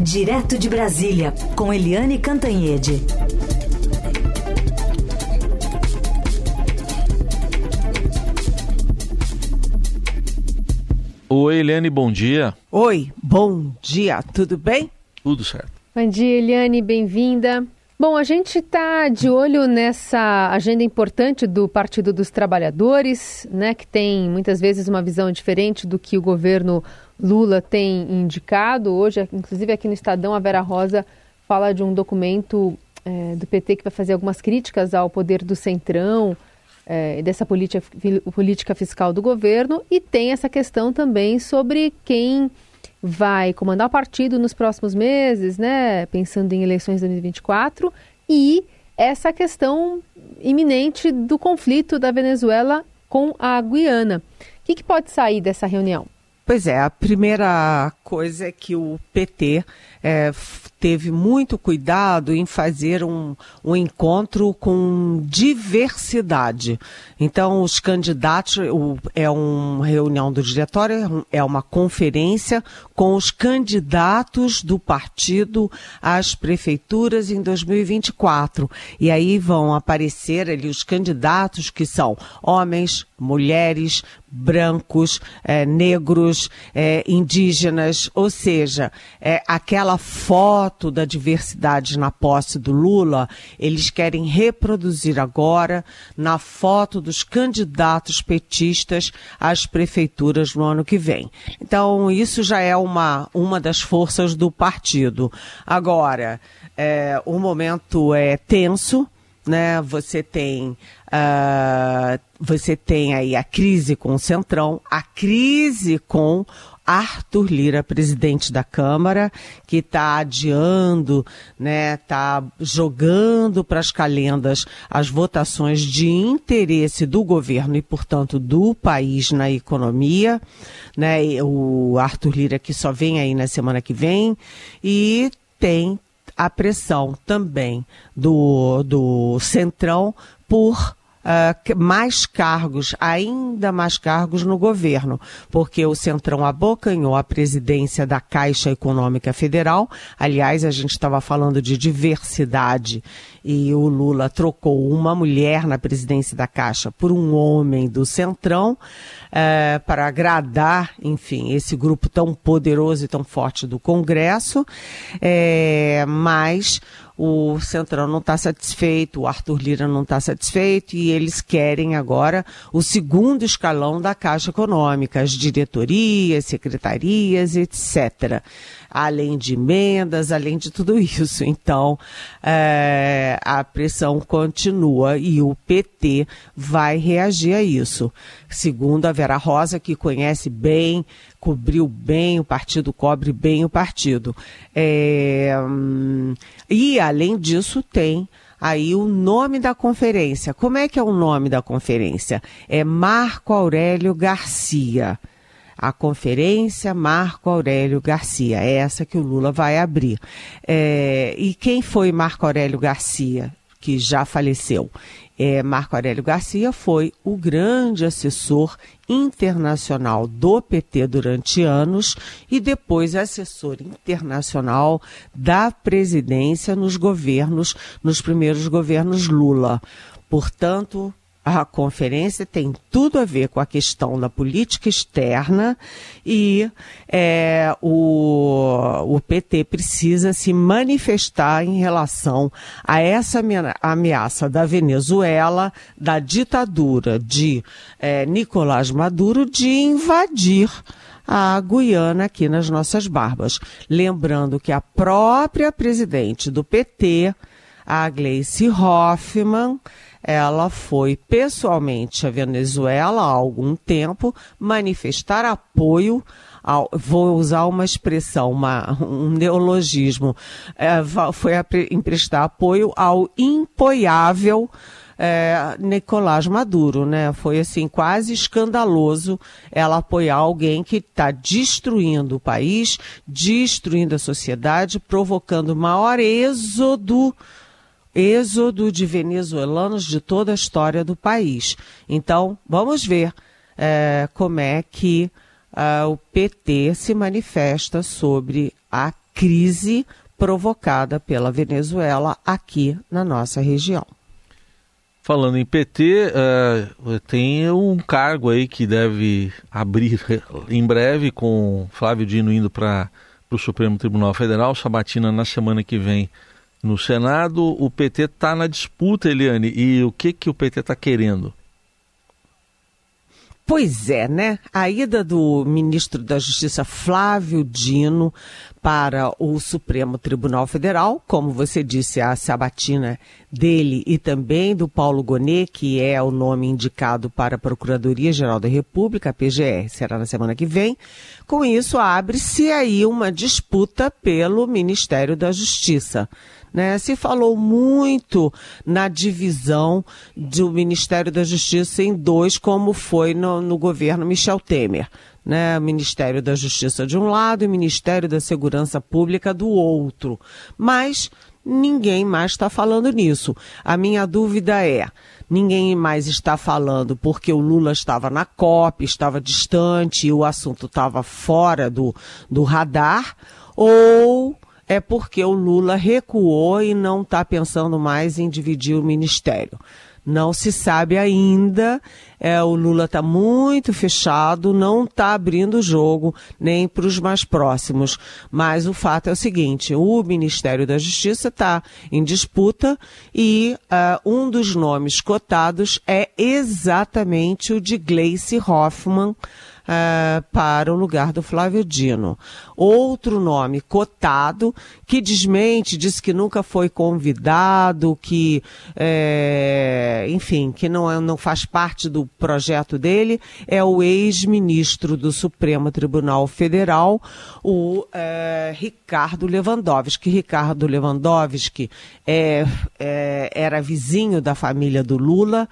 Direto de Brasília, com Eliane Cantanhede. Oi, Eliane, bom dia. Oi, bom dia, tudo bem? Tudo certo. Bom dia, Eliane, bem-vinda. Bom, a gente está de olho nessa agenda importante do Partido dos Trabalhadores, né, que tem muitas vezes uma visão diferente do que o governo Lula tem indicado. Hoje, inclusive aqui no Estadão, a Vera Rosa fala de um documento é, do PT que vai fazer algumas críticas ao poder do Centrão é, dessa política, política fiscal do governo e tem essa questão também sobre quem vai comandar o partido nos próximos meses, né, pensando em eleições de 2024, e essa questão iminente do conflito da Venezuela com a Guiana. O que, que pode sair dessa reunião? Pois é, a primeira coisa é que o PT é, teve muito cuidado em fazer um, um encontro com diversidade. Então, os candidatos, o, é uma reunião do diretório, é uma conferência com os candidatos do partido às prefeituras em 2024. E aí vão aparecer ali os candidatos que são homens, mulheres, brancos, é, negros, é, indígenas, ou seja, é, aquela foto da diversidade na posse do Lula, eles querem reproduzir agora na foto dos candidatos petistas às prefeituras no ano que vem. Então, isso já é uma, uma das forças do partido. Agora, é, o momento é tenso, né? Você tem uh, você tem aí a crise com o Centrão, a crise com Arthur Lira, presidente da Câmara, que está adiando, né, está jogando para as calendas as votações de interesse do governo e, portanto, do país na economia, né, o Arthur Lira que só vem aí na semana que vem e tem a pressão também do, do Centrão por uh, mais cargos, ainda mais cargos no governo, porque o Centrão abocanhou a presidência da Caixa Econômica Federal. Aliás, a gente estava falando de diversidade e o Lula trocou uma mulher na presidência da Caixa por um homem do Centrão uh, para agradar, enfim, esse grupo tão poderoso e tão forte do Congresso. É, mas o Centrão não está satisfeito, o Arthur Lira não está satisfeito e eles querem agora o segundo escalão da Caixa Econômica, as diretorias, secretarias, etc. Além de emendas, além de tudo isso. Então, é, a pressão continua e o PT vai reagir a isso. Segundo a Vera Rosa, que conhece bem cobriu bem o partido, cobre bem o partido. É, e, além disso, tem aí o nome da conferência. Como é que é o nome da conferência? É Marco Aurélio Garcia. A conferência Marco Aurélio Garcia, é essa que o Lula vai abrir. É, e quem foi Marco Aurélio Garcia, que já faleceu? É, Marco Aurélio Garcia foi o grande assessor internacional do PT durante anos e depois assessor internacional da presidência nos governos, nos primeiros governos Lula. Portanto, a conferência tem tudo a ver com a questão da política externa e é, o, o PT precisa se manifestar em relação a essa ameaça da Venezuela, da ditadura de é, Nicolás Maduro de invadir a Guiana aqui nas nossas barbas. Lembrando que a própria presidente do PT, a Gleice Hoffmann, ela foi pessoalmente à Venezuela há algum tempo manifestar apoio ao, vou usar uma expressão, uma, um neologismo, é, foi emprestar apoio ao impoiável é, Nicolás Maduro, né? Foi assim quase escandaloso ela apoiar alguém que está destruindo o país, destruindo a sociedade, provocando maior êxodo êxodo de venezuelanos de toda a história do país. Então, vamos ver é, como é que uh, o PT se manifesta sobre a crise provocada pela Venezuela aqui na nossa região. Falando em PT, uh, eh, tem um cargo aí que deve abrir em breve com Flávio Dino indo para o Supremo Tribunal Federal, Sabatina na semana que vem no Senado. O PT está na disputa, Eliane, e o que, que o PT está querendo? Pois é, né? A ida do ministro da Justiça Flávio Dino para o Supremo Tribunal Federal, como você disse, a sabatina dele e também do Paulo Gonet, que é o nome indicado para a Procuradoria-Geral da República, a PGR, será na semana que vem. Com isso, abre-se aí uma disputa pelo Ministério da Justiça. Né? Se falou muito na divisão do Ministério da Justiça em dois, como foi no, no governo Michel Temer. Né, Ministério da Justiça de um lado e Ministério da Segurança Pública do outro. Mas ninguém mais está falando nisso. A minha dúvida é: ninguém mais está falando porque o Lula estava na COP, estava distante e o assunto estava fora do, do radar, ou é porque o Lula recuou e não está pensando mais em dividir o ministério. Não se sabe ainda. É, o Lula está muito fechado, não está abrindo o jogo nem para os mais próximos. Mas o fato é o seguinte: o Ministério da Justiça está em disputa e uh, um dos nomes cotados é exatamente o de Gleice Hoffmann uh, para o lugar do Flávio Dino. Outro nome cotado que desmente, diz que nunca foi convidado, que, é, enfim, que não, é, não faz parte do projeto dele, é o ex-ministro do Supremo Tribunal Federal, o é, Ricardo Lewandowski. Ricardo Lewandowski é, é, era vizinho da família do Lula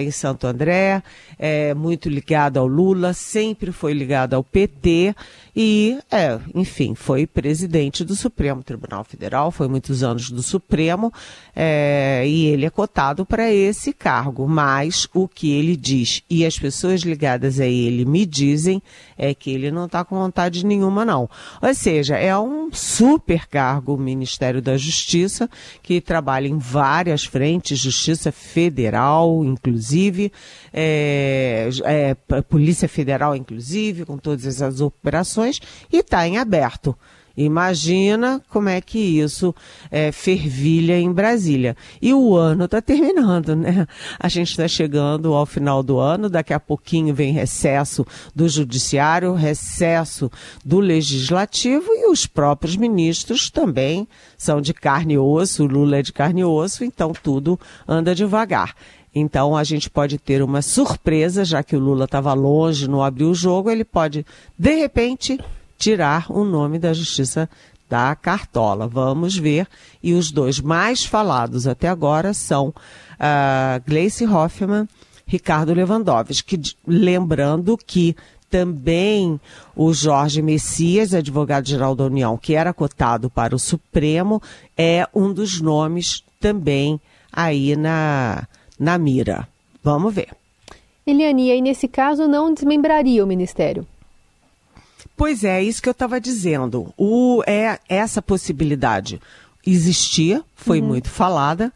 em Santo André, é muito ligado ao Lula, sempre foi ligado ao PT e, é, enfim, foi presidente do Supremo Tribunal Federal, foi muitos anos do Supremo, é, e ele é cotado para esse cargo. Mas o que ele diz e as pessoas ligadas a ele me dizem é que ele não está com vontade nenhuma, não. Ou seja, é um super cargo o Ministério da Justiça, que trabalha em várias frentes, Justiça Federal, inclusive, é, é, Polícia Federal, inclusive, com todas essas operações, e está em aberto. Imagina como é que isso é, fervilha em Brasília. E o ano está terminando, né? A gente está chegando ao final do ano, daqui a pouquinho vem recesso do Judiciário, recesso do Legislativo e os próprios ministros também são de carne e osso, o Lula é de carne e osso, então tudo anda devagar. Então a gente pode ter uma surpresa, já que o Lula estava longe, não abriu o jogo, ele pode, de repente, tirar o nome da justiça da cartola. Vamos ver. E os dois mais falados até agora são uh, Gleice Hoffmann, Ricardo Lewandowski. Lembrando que também o Jorge Messias, advogado-geral da União, que era cotado para o Supremo, é um dos nomes também aí na, na mira. Vamos ver. Eliane, e aí nesse caso não desmembraria o Ministério? Pois é, isso que eu estava dizendo. O, é essa possibilidade existia, foi uhum. muito falada,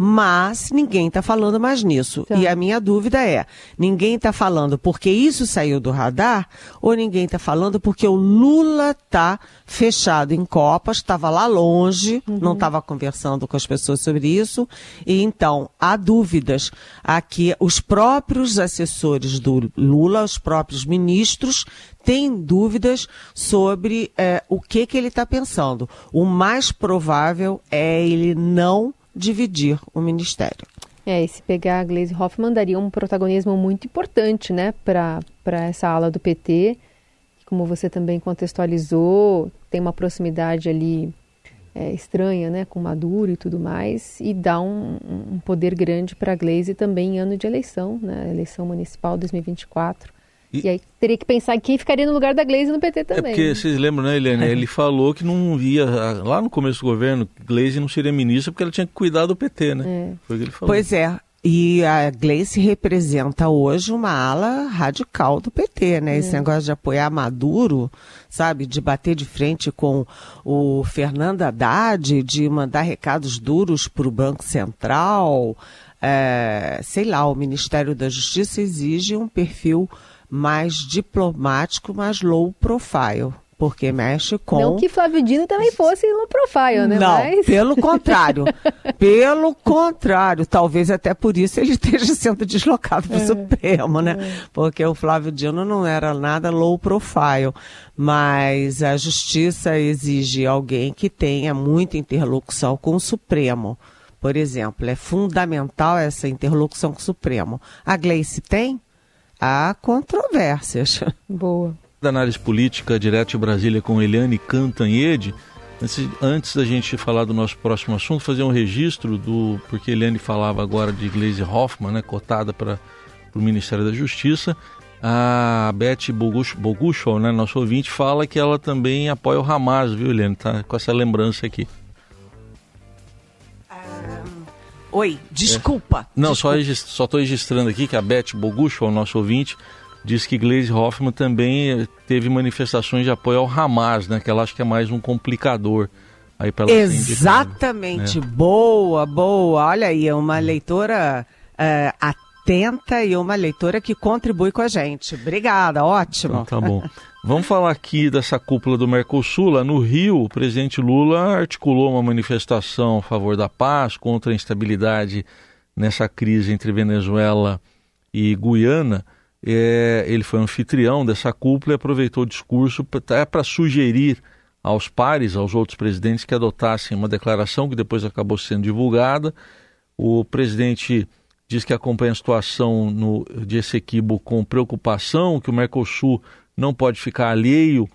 mas ninguém está falando mais nisso. Tá. E a minha dúvida é: ninguém está falando porque isso saiu do radar ou ninguém está falando porque o Lula está fechado em Copas, estava lá longe, uhum. não estava conversando com as pessoas sobre isso. E então há dúvidas. Aqui, os próprios assessores do Lula, os próprios ministros, têm dúvidas sobre é, o que, que ele está pensando. O mais provável é ele não dividir o ministério. É, e se pegar a Gleisi Hoffmann, daria um protagonismo muito importante, né, para essa ala do PT. Como você também contextualizou, tem uma proximidade ali é, estranha, né, com Maduro e tudo mais, e dá um, um poder grande para a Gleisi também em ano de eleição, né, eleição municipal 2024. E, e, aí teria que pensar em quem ficaria no lugar da Glaze no PT também. É porque vocês lembram, né, Helene? Ele falou que não ia, lá no começo do governo, Glaze não seria ministra porque ela tinha que cuidar do PT, né? É. Foi o que ele falou. Pois é. E a Gleice representa hoje uma ala radical do PT, né? É. Esse negócio de apoiar Maduro, sabe? De bater de frente com o Fernando Haddad, de mandar recados duros para o Banco Central. É, sei lá, o Ministério da Justiça exige um perfil mais diplomático, mais low profile porque mexe com. Não que Flávio Dino também fosse low profile, né? Não, Mas... pelo contrário. pelo contrário. Talvez até por isso ele esteja sendo deslocado para o é, Supremo, né? É. Porque o Flávio Dino não era nada low profile. Mas a justiça exige alguém que tenha muita interlocução com o Supremo. Por exemplo, é fundamental essa interlocução com o Supremo. A Gleice tem? Há controvérsias. Boa da análise política direto de Brasília com Eliane Cantanhede. Antes, antes da gente falar do nosso próximo assunto, fazer um registro do. Porque Eliane falava agora de Gleisi Hoffmann, né, cotada para o Ministério da Justiça. A Beth Boguchol, né, nosso ouvinte, fala que ela também apoia o Hamas, viu, Eliane? Tá com essa lembrança aqui. Oi, desculpa. É. Não, desculpa. só estou registrando aqui que a Beth Boguchol, nosso ouvinte, diz que Gleisi Hoffmann também teve manifestações de apoio ao Hamas, né? Que ela acha que é mais um complicador. Aí pra Exatamente. Né? Boa, boa. Olha aí, é uma leitora uh, atenta e uma leitora que contribui com a gente. Obrigada, ótimo. Então, tá bom. Vamos falar aqui dessa cúpula do Mercosul. Lá no Rio, o presidente Lula articulou uma manifestação a favor da paz, contra a instabilidade nessa crise entre Venezuela e Guiana é, ele foi anfitrião dessa cúpula e aproveitou o discurso para sugerir aos pares, aos outros presidentes, que adotassem uma declaração que depois acabou sendo divulgada. O presidente diz que acompanha a situação no, de Essequibo com preocupação, que o Mercosul não pode ficar alheio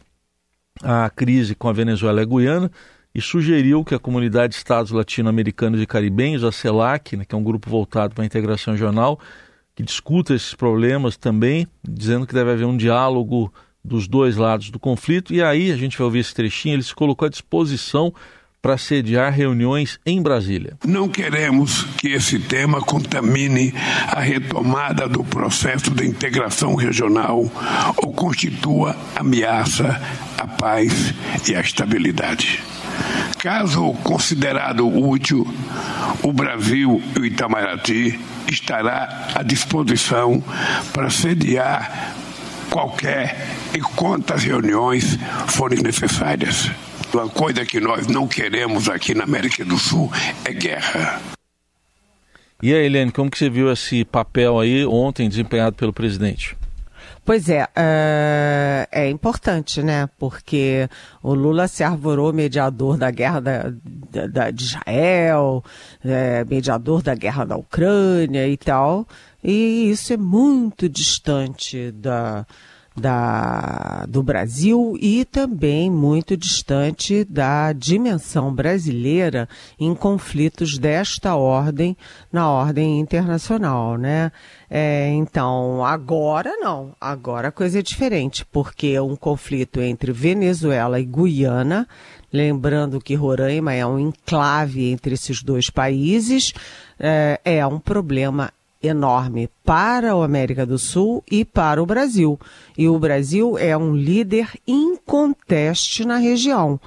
à crise com a Venezuela e a Guiana, e sugeriu que a comunidade de Estados Latino-Americanos e Caribenhos, a CELAC, né, que é um grupo voltado para a integração regional, que discuta esses problemas também, dizendo que deve haver um diálogo dos dois lados do conflito. E aí, a gente vai ouvir esse trechinho, ele se colocou à disposição para sediar reuniões em Brasília. Não queremos que esse tema contamine a retomada do processo de integração regional ou constitua ameaça à paz e à estabilidade. Caso considerado útil, o Brasil e o Itamaraty estará à disposição para sediar qualquer e quantas reuniões forem necessárias. Uma coisa que nós não queremos aqui na América do Sul é guerra. E aí, Helene, como que você viu esse papel aí ontem desempenhado pelo presidente? Pois é, é, é, importante, né? Porque o Lula se arvorou mediador da guerra da, da, da de Israel, é, mediador da guerra da Ucrânia e tal, e isso é muito distante da, da, do Brasil e também muito distante da dimensão brasileira em conflitos desta ordem na ordem internacional, né? É, então, agora não, agora a coisa é diferente, porque um conflito entre Venezuela e Guiana, lembrando que Roraima é um enclave entre esses dois países, é, é um problema enorme para a América do Sul e para o Brasil. E o Brasil é um líder inconteste na região.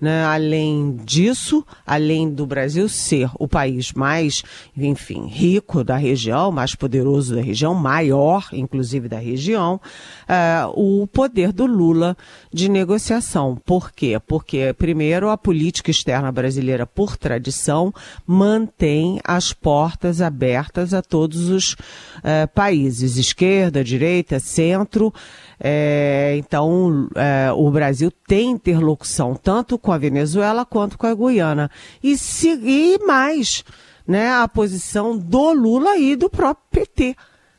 Né? Além disso, além do Brasil ser o país mais, enfim, rico da região, mais poderoso da região, maior, inclusive da região, uh, o poder do Lula de negociação. Por quê? Porque, primeiro, a política externa brasileira, por tradição, mantém as portas abertas a todos os uh, países, esquerda, direita, centro. É, então, o Brasil tem interlocução tanto com a Venezuela quanto com a Guiana. E, se, e mais, né, a posição do Lula e do próprio PT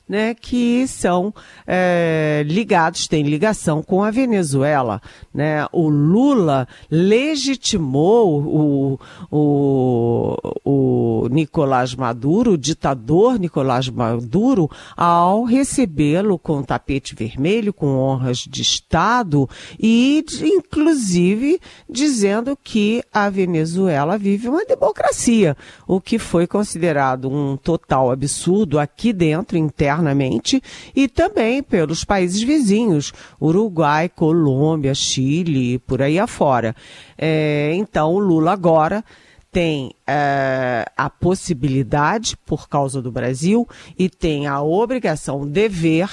né, que são é, ligados, têm ligação com a Venezuela. Né? O Lula legitimou o, o, o Nicolás Maduro, o ditador Nicolás Maduro, ao recebê-lo com tapete vermelho, com honras de Estado e, inclusive, dizendo que a Venezuela vive uma democracia, o que foi considerado um total absurdo aqui dentro, interno internamente e também pelos países vizinhos, Uruguai, Colômbia, Chile, por aí afora. É, então, o Lula agora tem é, a possibilidade, por causa do Brasil, e tem a obrigação, o dever,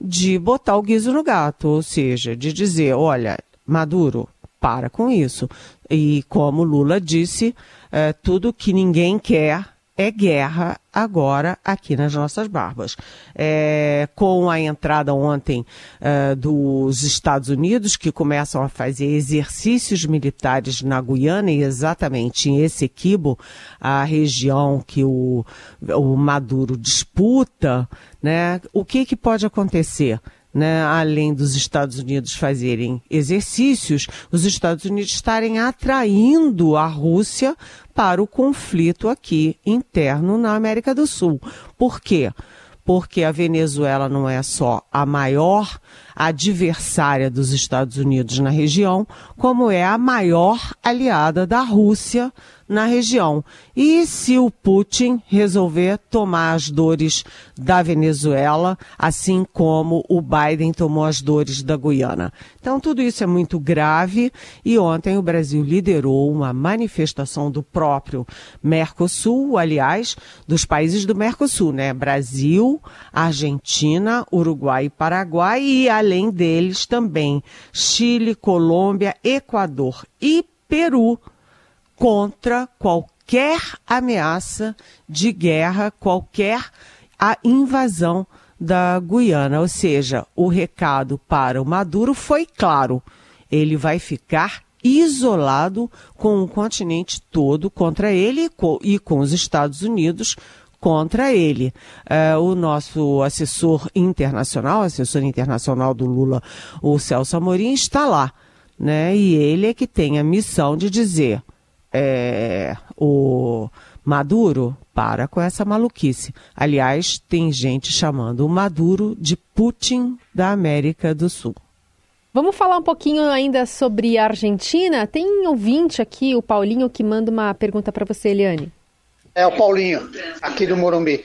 de botar o guiso no gato, ou seja, de dizer, olha, Maduro, para com isso. E como Lula disse, é, tudo que ninguém quer é guerra agora aqui nas nossas barbas. É, com a entrada ontem é, dos Estados Unidos, que começam a fazer exercícios militares na Guiana e exatamente em Essequibo, a região que o, o Maduro disputa, né, o que, que pode acontecer? Né, além dos Estados Unidos fazerem exercícios, os Estados Unidos estarem atraindo a Rússia para o conflito aqui interno na América do Sul. Por quê? Porque a Venezuela não é só a maior adversária dos Estados Unidos na região, como é a maior aliada da Rússia na região. E se o Putin resolver tomar as dores da Venezuela, assim como o Biden tomou as dores da Guiana. Então, tudo isso é muito grave e ontem o Brasil liderou uma manifestação do próprio Mercosul, aliás, dos países do Mercosul, né? Brasil, Argentina, Uruguai e Paraguai e, além deles, também Chile, Colômbia, Equador e Peru contra qualquer ameaça de guerra, qualquer a invasão da Guiana. Ou seja, o recado para o Maduro foi claro: ele vai ficar isolado com o continente todo contra ele e com os Estados Unidos contra ele. Uh, o nosso assessor internacional, assessor internacional do Lula, o Celso Amorim, está lá. Né? E ele é que tem a missão de dizer é, o Maduro para com essa maluquice. Aliás, tem gente chamando o Maduro de Putin da América do Sul. Vamos falar um pouquinho ainda sobre a Argentina. Tem um ouvinte aqui, o Paulinho, que manda uma pergunta para você, Eliane. É o Paulinho, aqui do Morumbi.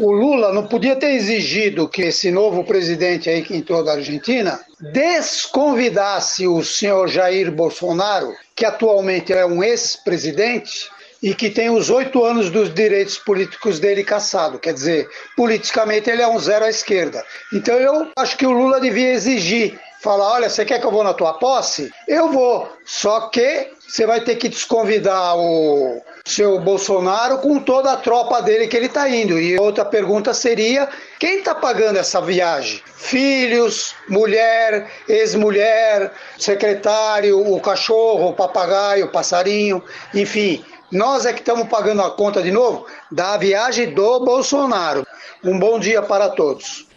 O Lula não podia ter exigido que esse novo presidente aí que entrou da Argentina desconvidasse o senhor Jair Bolsonaro, que atualmente é um ex-presidente, e que tem os oito anos dos direitos políticos dele caçado. Quer dizer, politicamente ele é um zero à esquerda. Então eu acho que o Lula devia exigir, falar, olha, você quer que eu vou na tua posse? Eu vou. Só que você vai ter que desconvidar o seu Bolsonaro com toda a tropa dele que ele está indo. E outra pergunta seria: quem está pagando essa viagem? Filhos, mulher, ex-mulher, secretário, o cachorro, o papagaio, o passarinho, enfim. Nós é que estamos pagando a conta de novo da viagem do Bolsonaro. Um bom dia para todos.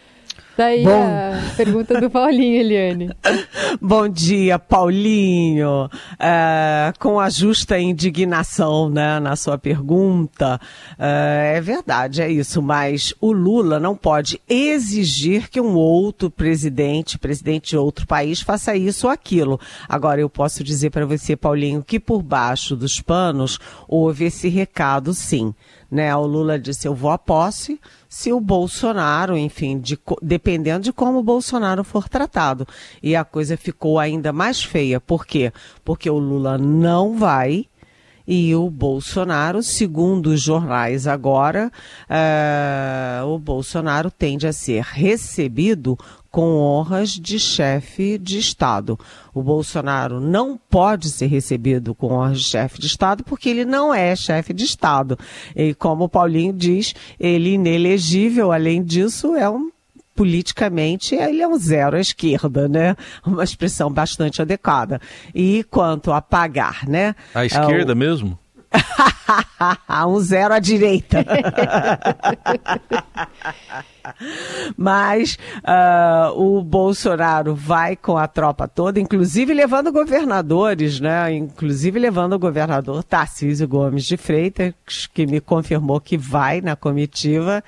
Daí Bom... a pergunta do Paulinho, Eliane. Bom dia, Paulinho. É, com a justa indignação né, na sua pergunta, é, é, verdade, é isso, mas o Lula não pode exigir que um outro presidente, presidente de outro país, faça isso ou aquilo. Agora, eu posso dizer para você, Paulinho, que por baixo dos panos houve esse recado, sim. Né? O Lula disse: eu vou à posse se o Bolsonaro, enfim, de, dependendo de como o Bolsonaro for tratado. E a coisa ficou ainda mais feia. Por quê? Porque o Lula não vai e o Bolsonaro, segundo os jornais agora, uh, o Bolsonaro tende a ser recebido com honras de chefe de Estado. O Bolsonaro não pode ser recebido com honras de chefe de Estado porque ele não é chefe de Estado. E como o Paulinho diz, ele inelegível, além disso, é um politicamente ele é um zero à esquerda, né? Uma expressão bastante adequada. E quanto a pagar, né? À esquerda é o... mesmo? um zero à direita. Mas uh, o Bolsonaro vai com a tropa toda, inclusive levando governadores, né? Inclusive levando o governador Tarcísio Gomes de Freitas, que me confirmou que vai na comitiva.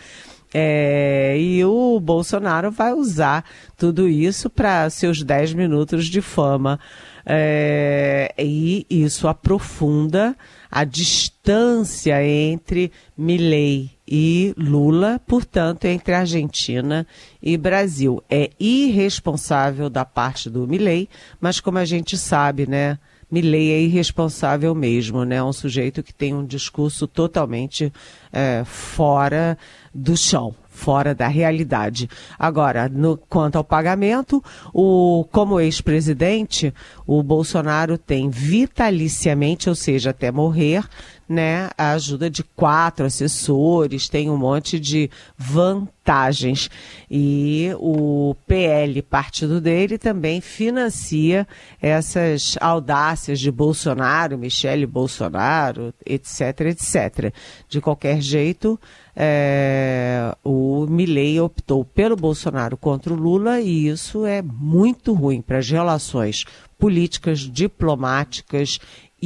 É, e o Bolsonaro vai usar tudo isso para seus 10 minutos de fama. É, e isso aprofunda a distância entre Milley e Lula, portanto, entre Argentina e Brasil. É irresponsável da parte do Milley, mas como a gente sabe, né? Milley é irresponsável mesmo, né? Um sujeito que tem um discurso totalmente é, fora do chão, fora da realidade. Agora, no, quanto ao pagamento, o, como ex-presidente, o Bolsonaro tem vitaliciamente, ou seja, até morrer, né, a ajuda de quatro assessores, tem um monte de vantagens. E o PL, partido dele, também financia essas audácias de Bolsonaro, Michele Bolsonaro, etc, etc. De qualquer jeito, é, o Milley optou pelo Bolsonaro contra o Lula e isso é muito ruim para as relações políticas, diplomáticas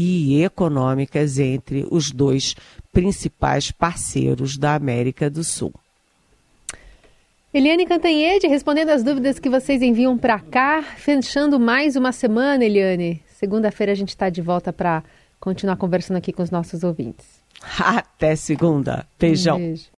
e econômicas entre os dois principais parceiros da América do Sul. Eliane Cantanhede, respondendo as dúvidas que vocês enviam para cá, fechando mais uma semana, Eliane. Segunda-feira a gente está de volta para continuar conversando aqui com os nossos ouvintes. Até segunda. Beijão. Um beijo.